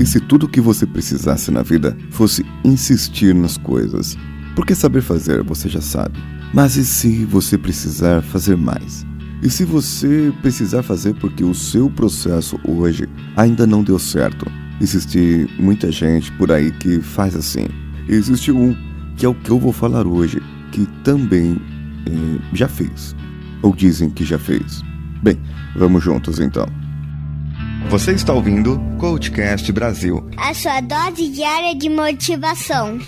E se tudo o que você precisasse na vida fosse insistir nas coisas? Porque saber fazer você já sabe. Mas e se você precisar fazer mais? E se você precisar fazer porque o seu processo hoje ainda não deu certo? Existe muita gente por aí que faz assim. Existe um que é o que eu vou falar hoje, que também eh, já fez. Ou dizem que já fez. Bem, vamos juntos então. Você está ouvindo Coachcast Brasil a sua dose diária de motivação.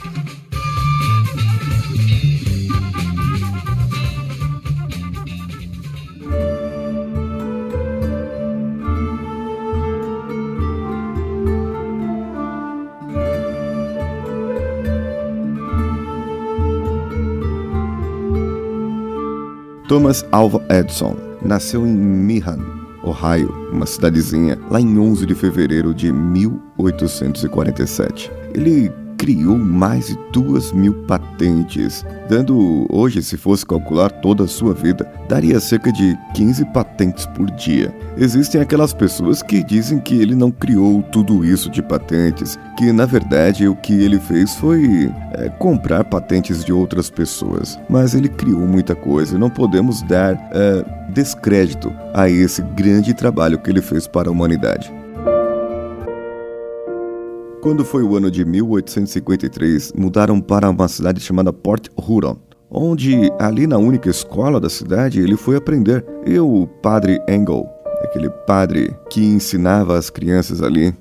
Thomas Alva Edison nasceu em Meehan, Ohio, uma cidadezinha, lá em 11 de fevereiro de 1847. Ele criou mais de duas mil patentes, dando hoje, se fosse calcular toda a sua vida, daria cerca de 15 patentes por dia. Existem aquelas pessoas que dizem que ele não criou tudo isso de patentes, que na verdade o que ele fez foi é, comprar patentes de outras pessoas. Mas ele criou muita coisa e não podemos dar é, descrédito a esse grande trabalho que ele fez para a humanidade. Quando foi o ano de 1853, mudaram para uma cidade chamada Port Huron, onde ali na única escola da cidade ele foi aprender. E o padre Engel, aquele padre que ensinava as crianças ali,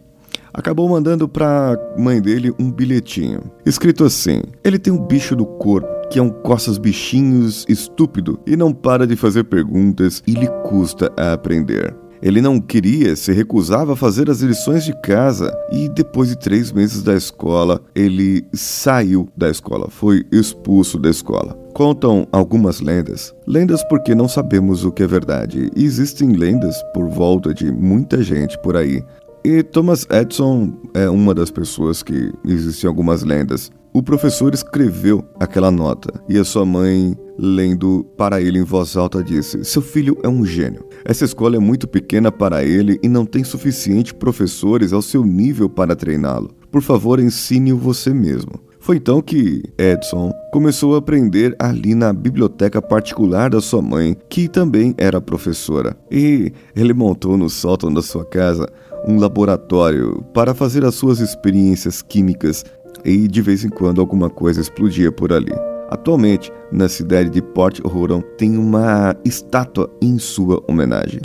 acabou mandando para mãe dele um bilhetinho, escrito assim: Ele tem um bicho do corpo que é um coças bichinhos estúpido e não para de fazer perguntas e lhe custa a aprender. Ele não queria, se recusava a fazer as lições de casa e depois de três meses da escola, ele saiu da escola, foi expulso da escola. Contam algumas lendas. Lendas porque não sabemos o que é verdade. E existem lendas por volta de muita gente por aí. E Thomas Edison é uma das pessoas que existem algumas lendas. O professor escreveu aquela nota e a sua mãe, lendo para ele em voz alta, disse: Seu filho é um gênio. Essa escola é muito pequena para ele e não tem suficiente professores ao seu nível para treiná-lo. Por favor, ensine-o você mesmo. Foi então que Edson começou a aprender ali na biblioteca particular da sua mãe, que também era professora. E ele montou no sótão da sua casa um laboratório para fazer as suas experiências químicas e de vez em quando alguma coisa explodia por ali. Atualmente, na cidade de Port Huron, tem uma estátua em sua homenagem.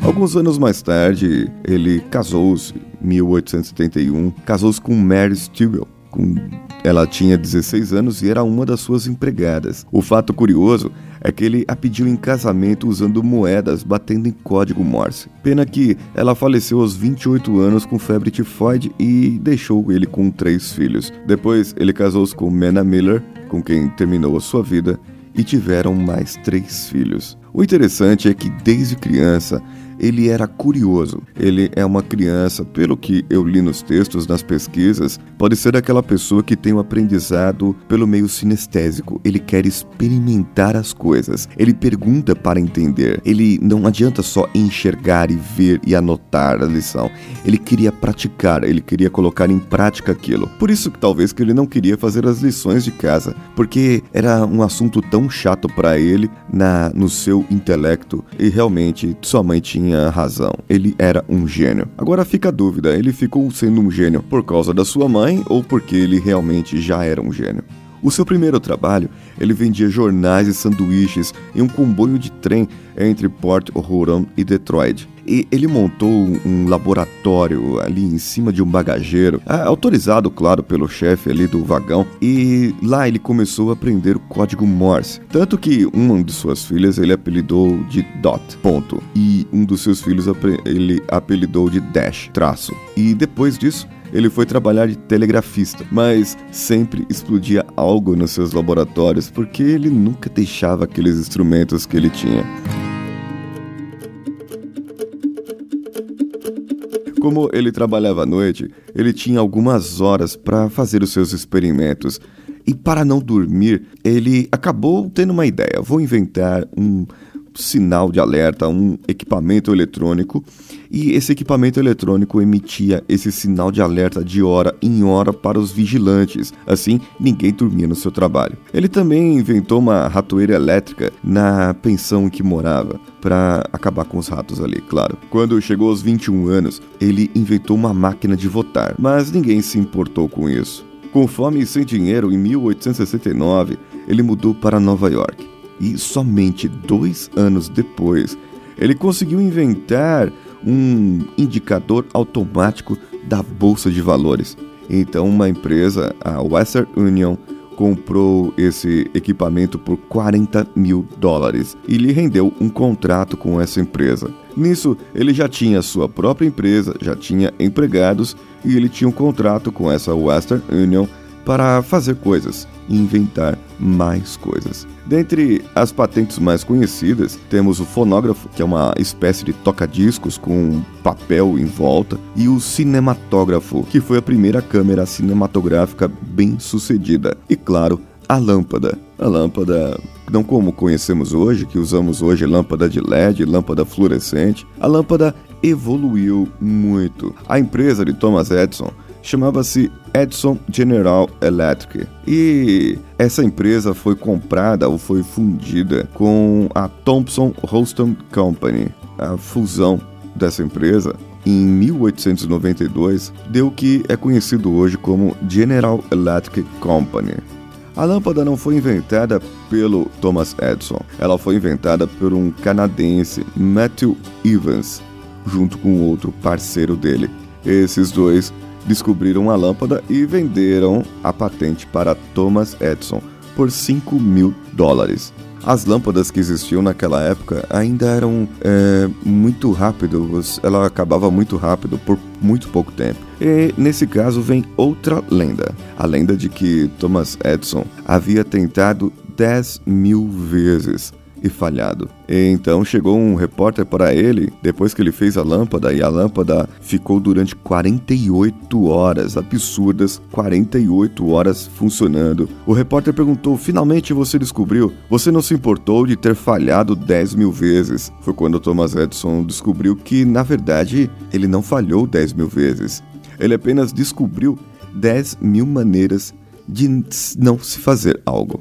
Alguns anos mais tarde, ele casou-se, 1871, casou-se com Mary Stewell, com ela tinha 16 anos e era uma das suas empregadas. O fato curioso é que ele a pediu em casamento usando moedas batendo em código Morse. Pena que ela faleceu aos 28 anos com febre tifoide e deixou ele com três filhos. Depois, ele casou-se com Mena Miller, com quem terminou a sua vida, e tiveram mais três filhos. O interessante é que desde criança ele era curioso. Ele é uma criança, pelo que eu li nos textos, nas pesquisas, pode ser aquela pessoa que tem um aprendizado pelo meio sinestésico. Ele quer experimentar as coisas. Ele pergunta para entender. Ele não adianta só enxergar e ver e anotar a lição. Ele queria praticar, ele queria colocar em prática aquilo. Por isso que talvez que ele não queria fazer as lições de casa, porque era um assunto tão chato para ele na no seu intelecto e realmente sua mãe tinha razão. Ele era um gênio. Agora fica a dúvida: ele ficou sendo um gênio por causa da sua mãe ou porque ele realmente já era um gênio? O seu primeiro trabalho, ele vendia jornais e sanduíches em um comboio de trem entre Port Huron e Detroit. E ele montou um laboratório ali em cima de um bagageiro, autorizado, claro, pelo chefe ali do vagão. E lá ele começou a aprender o código Morse. Tanto que uma de suas filhas ele apelidou de Dot, ponto. E um dos seus filhos ele apelidou de Dash, traço. E depois disso, ele foi trabalhar de telegrafista, mas sempre explodia algo nos seus laboratórios porque ele nunca deixava aqueles instrumentos que ele tinha. Como ele trabalhava à noite, ele tinha algumas horas para fazer os seus experimentos. E para não dormir, ele acabou tendo uma ideia: vou inventar um sinal de alerta, um equipamento eletrônico, e esse equipamento eletrônico emitia esse sinal de alerta de hora em hora para os vigilantes. Assim, ninguém dormia no seu trabalho. Ele também inventou uma ratoeira elétrica na pensão em que morava, para acabar com os ratos ali, claro. Quando chegou aos 21 anos, ele inventou uma máquina de votar, mas ninguém se importou com isso. Com fome e sem dinheiro, em 1869, ele mudou para Nova York. E somente dois anos depois, ele conseguiu inventar um indicador automático da bolsa de valores. Então, uma empresa, a Western Union, comprou esse equipamento por 40 mil dólares e lhe rendeu um contrato com essa empresa. Nisso, ele já tinha sua própria empresa, já tinha empregados e ele tinha um contrato com essa Western Union para fazer coisas inventar mais coisas. Dentre as patentes mais conhecidas, temos o fonógrafo, que é uma espécie de toca-discos com papel em volta, e o cinematógrafo, que foi a primeira câmera cinematográfica bem sucedida. E claro, a lâmpada. A lâmpada, não como conhecemos hoje, que usamos hoje lâmpada de LED, lâmpada fluorescente. A lâmpada evoluiu muito. A empresa de Thomas Edison chamava-se Edison General Electric. E essa empresa foi comprada ou foi fundida com a Thomson Houston Company. A fusão dessa empresa em 1892 deu o que é conhecido hoje como General Electric Company. A lâmpada não foi inventada pelo Thomas Edison, ela foi inventada por um canadense, Matthew Evans, junto com outro parceiro dele. Esses dois descobriram a lâmpada e venderam a patente para Thomas Edison por 5 mil dólares. As lâmpadas que existiam naquela época ainda eram é, muito rápidas, ela acabava muito rápido por muito pouco tempo. E nesse caso vem outra lenda: a lenda de que Thomas Edison havia tentado 10 mil vezes e falhado. E então chegou um repórter para ele, depois que ele fez a lâmpada, e a lâmpada ficou durante 48 horas, absurdas 48 horas funcionando. O repórter perguntou: finalmente você descobriu? Você não se importou de ter falhado 10 mil vezes? Foi quando Thomas Edison descobriu que, na verdade, ele não falhou 10 mil vezes. Ele apenas descobriu 10 mil maneiras de não se fazer algo.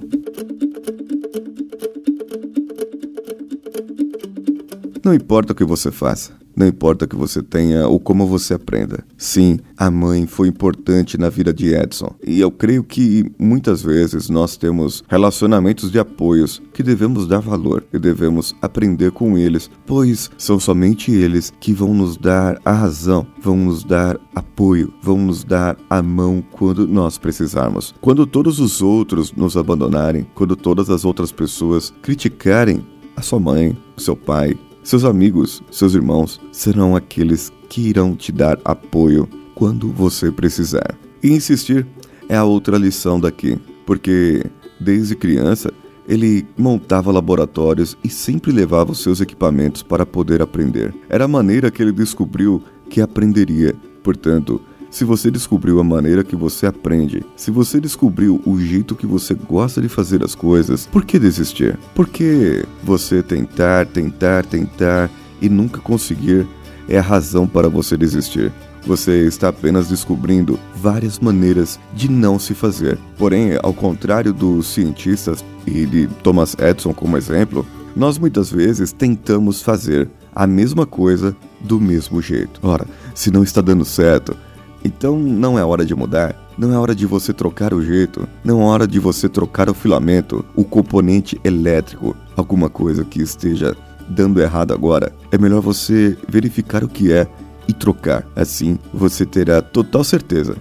Não importa o que você faça, não importa o que você tenha ou como você aprenda. Sim, a mãe foi importante na vida de Edson. E eu creio que muitas vezes nós temos relacionamentos de apoios que devemos dar valor e devemos aprender com eles, pois são somente eles que vão nos dar a razão, vão nos dar apoio, vão nos dar a mão quando nós precisarmos. Quando todos os outros nos abandonarem, quando todas as outras pessoas criticarem a sua mãe, o seu pai, seus amigos, seus irmãos serão aqueles que irão te dar apoio quando você precisar. E insistir é a outra lição daqui, porque desde criança ele montava laboratórios e sempre levava os seus equipamentos para poder aprender. Era a maneira que ele descobriu que aprenderia. Portanto, se você descobriu a maneira que você aprende, se você descobriu o jeito que você gosta de fazer as coisas, por que desistir? Por que você tentar, tentar, tentar e nunca conseguir é a razão para você desistir? Você está apenas descobrindo várias maneiras de não se fazer. Porém, ao contrário dos cientistas e de Thomas Edison como exemplo, nós muitas vezes tentamos fazer a mesma coisa do mesmo jeito. Ora, se não está dando certo, então não é hora de mudar, não é hora de você trocar o jeito, não é hora de você trocar o filamento, o componente elétrico, alguma coisa que esteja dando errado agora. É melhor você verificar o que é e trocar. Assim você terá total certeza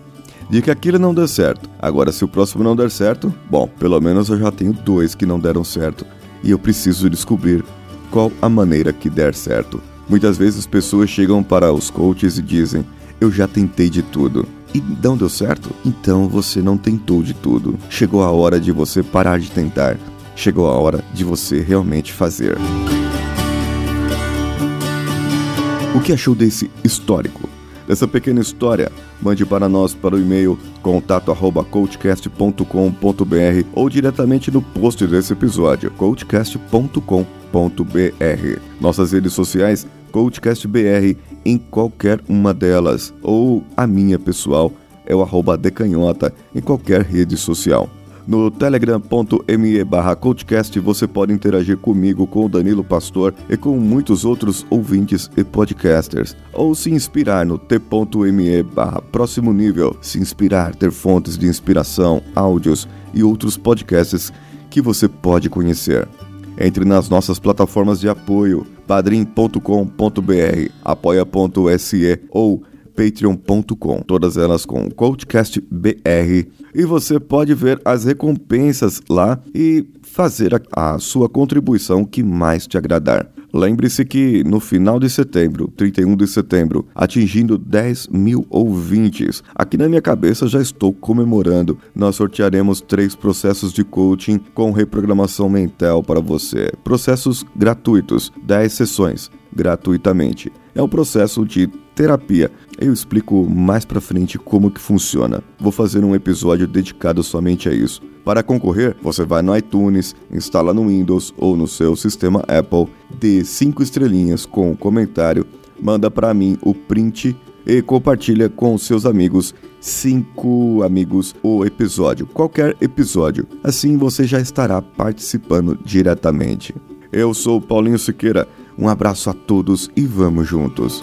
de que aquilo não deu certo. Agora, se o próximo não der certo, bom, pelo menos eu já tenho dois que não deram certo e eu preciso descobrir qual a maneira que der certo. Muitas vezes pessoas chegam para os coaches e dizem: eu já tentei de tudo. E não deu certo? Então você não tentou de tudo. Chegou a hora de você parar de tentar. Chegou a hora de você realmente fazer. O que achou desse histórico? Dessa pequena história? Mande para nós para o e-mail contato@coachcast.com.br ou diretamente no post desse episódio coachcast.com.br Nossas redes sociais, CoachCastBR em qualquer uma delas, ou a minha pessoal é o arroba decanhota em qualquer rede social. No telegram.me barra coachcast você pode interagir comigo, com o Danilo Pastor e com muitos outros ouvintes e podcasters. Ou se inspirar no t.me barra próximo nível, se inspirar, ter fontes de inspiração, áudios e outros podcasts que você pode conhecer. Entre nas nossas plataformas de apoio padrim.com.br, apoia.se ou patreon.com, todas elas com CoachCast BR. E você pode ver as recompensas lá e fazer a, a sua contribuição que mais te agradar. Lembre-se que no final de setembro, 31 de setembro, atingindo 10 mil ouvintes, aqui na minha cabeça já estou comemorando. Nós sortearemos três processos de coaching com reprogramação mental para você. Processos gratuitos, 10 sessões gratuitamente. É um processo de terapia. Eu explico mais para frente como que funciona. Vou fazer um episódio dedicado somente a isso. Para concorrer, você vai no iTunes, instala no Windows ou no seu sistema Apple, dê 5 estrelinhas com um comentário, manda para mim o print e compartilha com seus amigos, cinco amigos, o episódio, qualquer episódio. Assim você já estará participando diretamente. Eu sou Paulinho Siqueira. Um abraço a todos e vamos juntos.